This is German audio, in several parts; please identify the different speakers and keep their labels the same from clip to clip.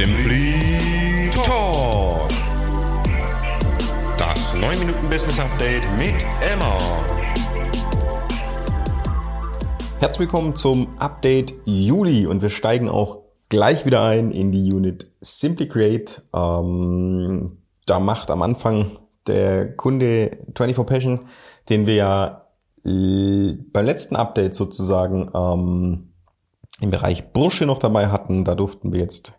Speaker 1: Simply Talk. Das 9 Minuten Business Update mit Emma.
Speaker 2: Herzlich willkommen zum Update Juli und wir steigen auch gleich wieder ein in die Unit Simply Create. Ähm, da macht am Anfang der Kunde 24 Passion, den wir ja beim letzten Update sozusagen ähm, im Bereich Bursche noch dabei hatten. Da durften wir jetzt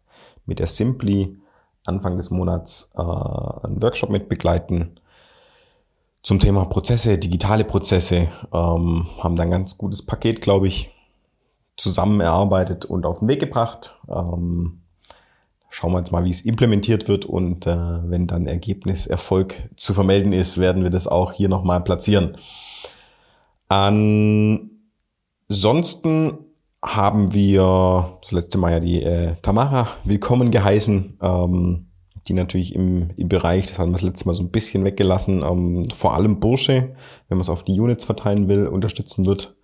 Speaker 2: mit der Simply Anfang des Monats äh, einen Workshop mit begleiten zum Thema Prozesse, digitale Prozesse. Ähm, haben da ein ganz gutes Paket, glaube ich, zusammen erarbeitet und auf den Weg gebracht. Ähm, schauen wir jetzt mal, wie es implementiert wird und äh, wenn dann Ergebniserfolg zu vermelden ist, werden wir das auch hier nochmal platzieren. Ansonsten haben wir das letzte Mal ja die äh, Tamara willkommen geheißen, ähm, die natürlich im, im Bereich, das haben wir das letzte Mal so ein bisschen weggelassen, ähm, vor allem Bursche, wenn man es auf die Units verteilen will, unterstützen wird.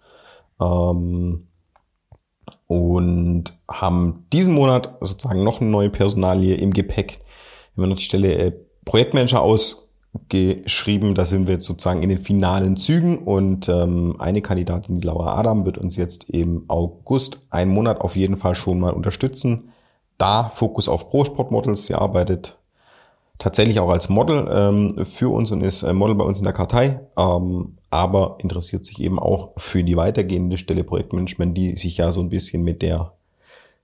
Speaker 2: Ähm, und haben diesen Monat sozusagen noch eine neue Personalie im Gepäck. Wenn man auf die Stelle äh, Projektmanager aus geschrieben. Da sind wir jetzt sozusagen in den finalen Zügen und ähm, eine Kandidatin, die Laura Adam, wird uns jetzt im August einen Monat auf jeden Fall schon mal unterstützen. Da Fokus auf Pro-Sport-Models. Sie arbeitet tatsächlich auch als Model ähm, für uns und ist Model bei uns in der Kartei, ähm, aber interessiert sich eben auch für die weitergehende Stelle Projektmanagement, die sich ja so ein bisschen mit der,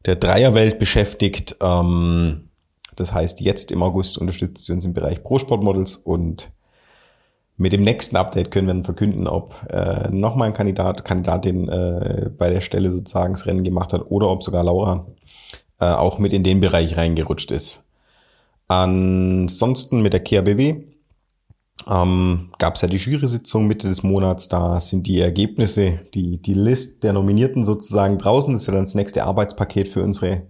Speaker 2: der Dreierwelt beschäftigt. Ähm, das heißt, jetzt im August unterstützt sie uns im Bereich Pro-Sport-Models und mit dem nächsten Update können wir dann verkünden, ob äh, nochmal ein Kandidat, Kandidatin äh, bei der Stelle sozusagen das Rennen gemacht hat oder ob sogar Laura äh, auch mit in den Bereich reingerutscht ist. Ansonsten mit der KRBW ähm, gab es ja die Jury-Sitzung Mitte des Monats. Da sind die Ergebnisse, die, die List der Nominierten sozusagen draußen. Das ist ja dann das nächste Arbeitspaket für unsere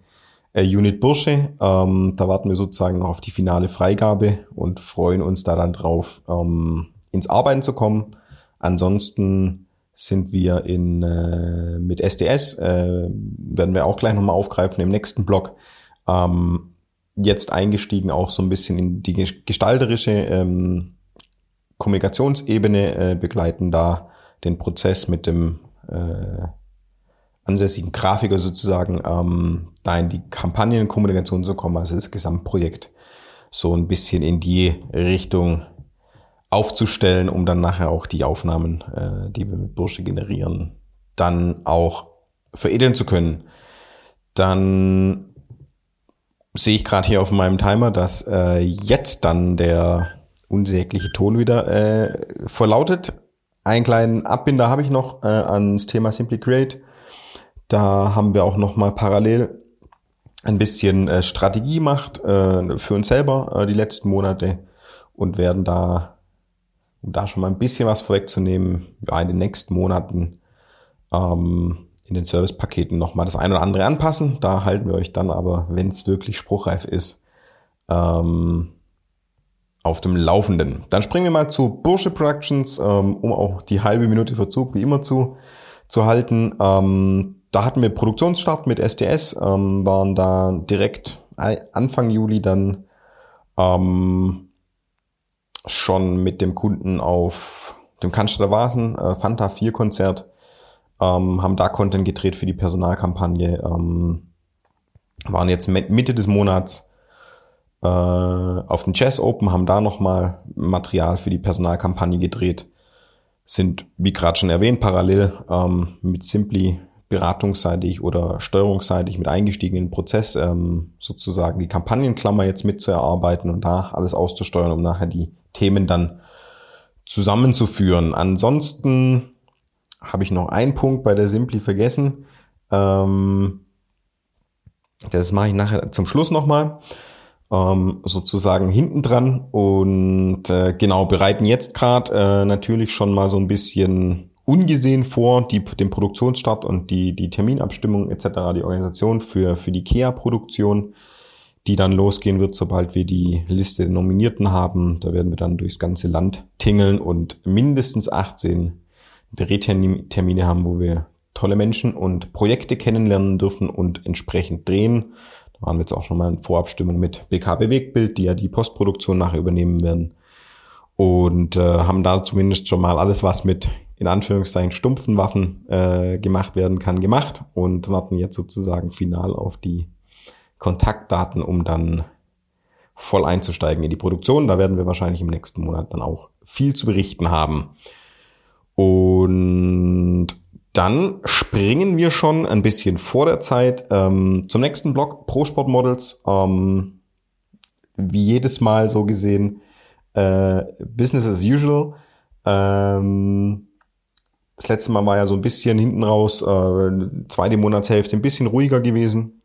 Speaker 2: äh, Unit Bursche. Ähm, da warten wir sozusagen noch auf die finale Freigabe und freuen uns da dann drauf, ähm, ins Arbeiten zu kommen. Ansonsten sind wir in äh, mit SDS, äh, werden wir auch gleich nochmal aufgreifen im nächsten Blog. Ähm, jetzt eingestiegen auch so ein bisschen in die gestalterische ähm, Kommunikationsebene, äh, begleiten da den Prozess mit dem äh, ansässigen Grafiker sozusagen ähm, da in die Kampagnenkommunikation zu kommen, also das Gesamtprojekt so ein bisschen in die Richtung aufzustellen, um dann nachher auch die Aufnahmen, äh, die wir mit Bursche generieren, dann auch veredeln zu können. Dann sehe ich gerade hier auf meinem Timer, dass äh, jetzt dann der unsägliche Ton wieder äh, verlautet. Einen kleinen Abbinder habe ich noch äh, ans Thema Simply Create. Da haben wir auch noch mal parallel ein bisschen äh, Strategie gemacht äh, für uns selber äh, die letzten Monate und werden da, um da schon mal ein bisschen was vorwegzunehmen, ja, in den nächsten Monaten ähm, in den Servicepaketen noch mal das eine oder andere anpassen. Da halten wir euch dann aber, wenn es wirklich spruchreif ist, ähm, auf dem Laufenden. Dann springen wir mal zu Bursche Productions, ähm, um auch die halbe Minute Verzug wie immer zu, zu halten. Ähm, da hatten wir Produktionsstart mit SDS, ähm, waren da direkt Anfang Juli dann ähm, schon mit dem Kunden auf dem Cannstatter Vasen, äh, Fanta 4 Konzert, ähm, haben da Content gedreht für die Personalkampagne, ähm, waren jetzt Mitte des Monats äh, auf den Jazz Open, haben da nochmal Material für die Personalkampagne gedreht, sind, wie gerade schon erwähnt, parallel ähm, mit Simply beratungsseitig oder steuerungsseitig mit eingestiegen in den Prozess, ähm, sozusagen die Kampagnenklammer jetzt mitzuerarbeiten und da alles auszusteuern, um nachher die Themen dann zusammenzuführen. Ansonsten habe ich noch einen Punkt bei der Simpli vergessen. Ähm, das mache ich nachher zum Schluss nochmal. Ähm, sozusagen hinten dran und äh, genau bereiten jetzt gerade äh, natürlich schon mal so ein bisschen ungesehen vor, die, den Produktionsstart und die, die Terminabstimmung etc., die Organisation für, für die KEA-Produktion, die dann losgehen wird, sobald wir die Liste der Nominierten haben. Da werden wir dann durchs ganze Land tingeln und mindestens 18 Drehtermine haben, wo wir tolle Menschen und Projekte kennenlernen dürfen und entsprechend drehen. Da waren wir jetzt auch schon mal in Vorabstimmung mit BK Bewegtbild, die ja die Postproduktion nachher übernehmen werden. Und äh, haben da zumindest schon mal alles, was mit in Anführungszeichen stumpfen Waffen äh, gemacht werden kann, gemacht und warten jetzt sozusagen final auf die Kontaktdaten, um dann voll einzusteigen in die Produktion. Da werden wir wahrscheinlich im nächsten Monat dann auch viel zu berichten haben. Und dann springen wir schon ein bisschen vor der Zeit ähm, zum nächsten Block, Pro Sport Models. Ähm, wie jedes Mal so gesehen, äh, Business as usual. Ähm, das letzte Mal war ja so ein bisschen hinten raus, äh, zweite Monatshälfte ein bisschen ruhiger gewesen.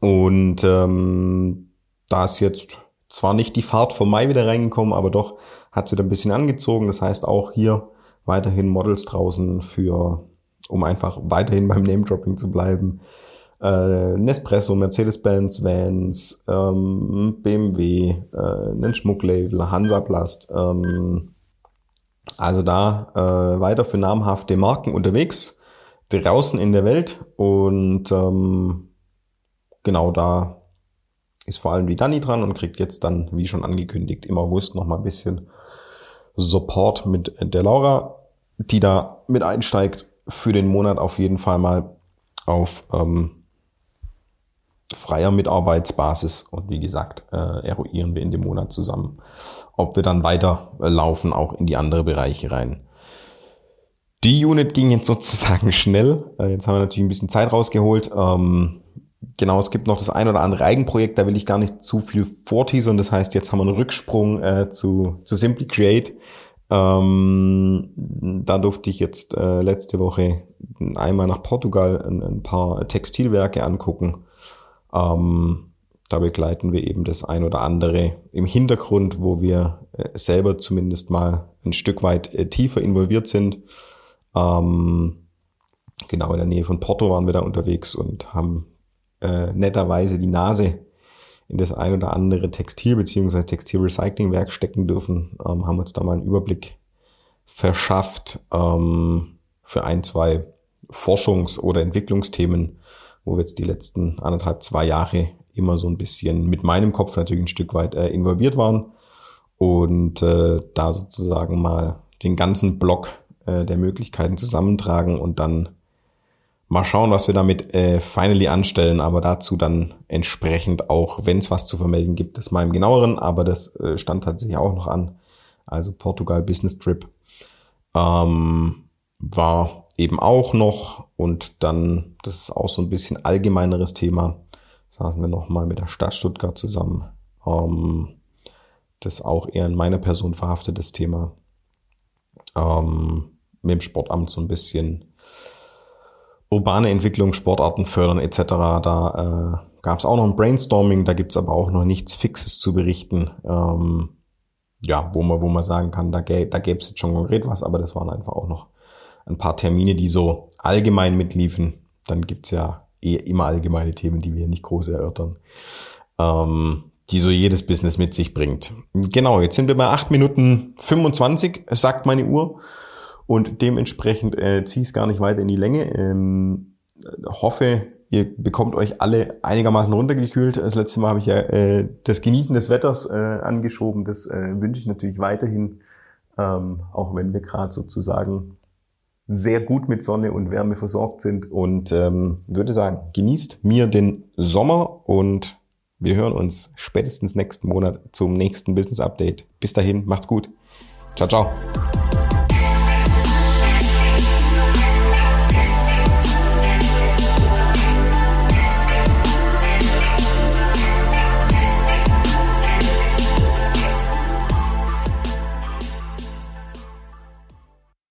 Speaker 2: Und ähm, da ist jetzt zwar nicht die Fahrt vom Mai wieder reingekommen, aber doch hat sie da ein bisschen angezogen. Das heißt auch hier weiterhin Models draußen für, um einfach weiterhin beim Name-Dropping zu bleiben. Äh, Nespresso, Mercedes-Benz, Vans, ähm, BMW, äh, ein Schmucklabel, Hansaplast. Ähm, also da äh, weiter für namhafte Marken unterwegs, draußen in der Welt. Und ähm, genau da ist vor allem die Dani dran und kriegt jetzt dann, wie schon angekündigt, im August noch mal ein bisschen Support mit der Laura, die da mit einsteigt für den Monat auf jeden Fall mal auf ähm, freier Mitarbeitsbasis. Und wie gesagt, äh, eruieren wir in dem Monat zusammen, ob wir dann weiter laufen, auch in die andere Bereiche rein. Die Unit ging jetzt sozusagen schnell. Äh, jetzt haben wir natürlich ein bisschen Zeit rausgeholt. Ähm, genau, es gibt noch das ein oder andere Eigenprojekt, da will ich gar nicht zu viel vorteasern. Das heißt, jetzt haben wir einen Rücksprung äh, zu, zu Simply Create. Ähm, da durfte ich jetzt äh, letzte Woche einmal nach Portugal ein, ein paar Textilwerke angucken. Ähm, da begleiten wir eben das ein oder andere im Hintergrund, wo wir äh, selber zumindest mal ein Stück weit äh, tiefer involviert sind. Ähm, genau in der Nähe von Porto waren wir da unterwegs und haben äh, netterweise die Nase in das ein oder andere Textil- bzw. Textilrecyclingwerk stecken dürfen, ähm, haben uns da mal einen Überblick verschafft ähm, für ein, zwei Forschungs- oder Entwicklungsthemen, wo wir jetzt die letzten anderthalb, zwei Jahre immer so ein bisschen mit meinem Kopf natürlich ein Stück weit äh, involviert waren und äh, da sozusagen mal den ganzen Block äh, der Möglichkeiten zusammentragen und dann Mal schauen, was wir damit äh, finally anstellen, aber dazu dann entsprechend auch, wenn es was zu vermelden gibt, das mal im genaueren, aber das äh, stand tatsächlich auch noch an. Also Portugal Business Trip ähm, war eben auch noch und dann, das ist auch so ein bisschen allgemeineres Thema, saßen wir nochmal mit der Stadt Stuttgart zusammen. Ähm, das ist auch eher in meiner Person verhaftetes Thema. Ähm, mit dem Sportamt so ein bisschen urbane Entwicklung, Sportarten fördern etc. Da äh, gab es auch noch ein Brainstorming, da gibt's aber auch noch nichts Fixes zu berichten. Ähm, ja, wo man, wo man sagen kann, da, gä da gäbe es jetzt schon konkret was, aber das waren einfach auch noch ein paar Termine, die so allgemein mitliefen. Dann gibt's ja eh immer allgemeine Themen, die wir nicht groß erörtern. Ähm, die so jedes Business mit sich bringt. Genau, jetzt sind wir bei 8 Minuten 25, sagt meine Uhr. Und dementsprechend äh, ziehe ich es gar nicht weiter in die Länge. Ähm, hoffe, ihr bekommt euch alle einigermaßen runtergekühlt. Das letzte Mal habe ich ja äh, das Genießen des Wetters äh, angeschoben. Das äh, wünsche ich natürlich weiterhin, ähm, auch wenn wir gerade sozusagen sehr gut mit Sonne und Wärme versorgt sind. Und ähm, würde sagen, genießt mir den Sommer und wir hören uns spätestens nächsten Monat zum nächsten Business Update. Bis dahin, macht's gut. Ciao, ciao.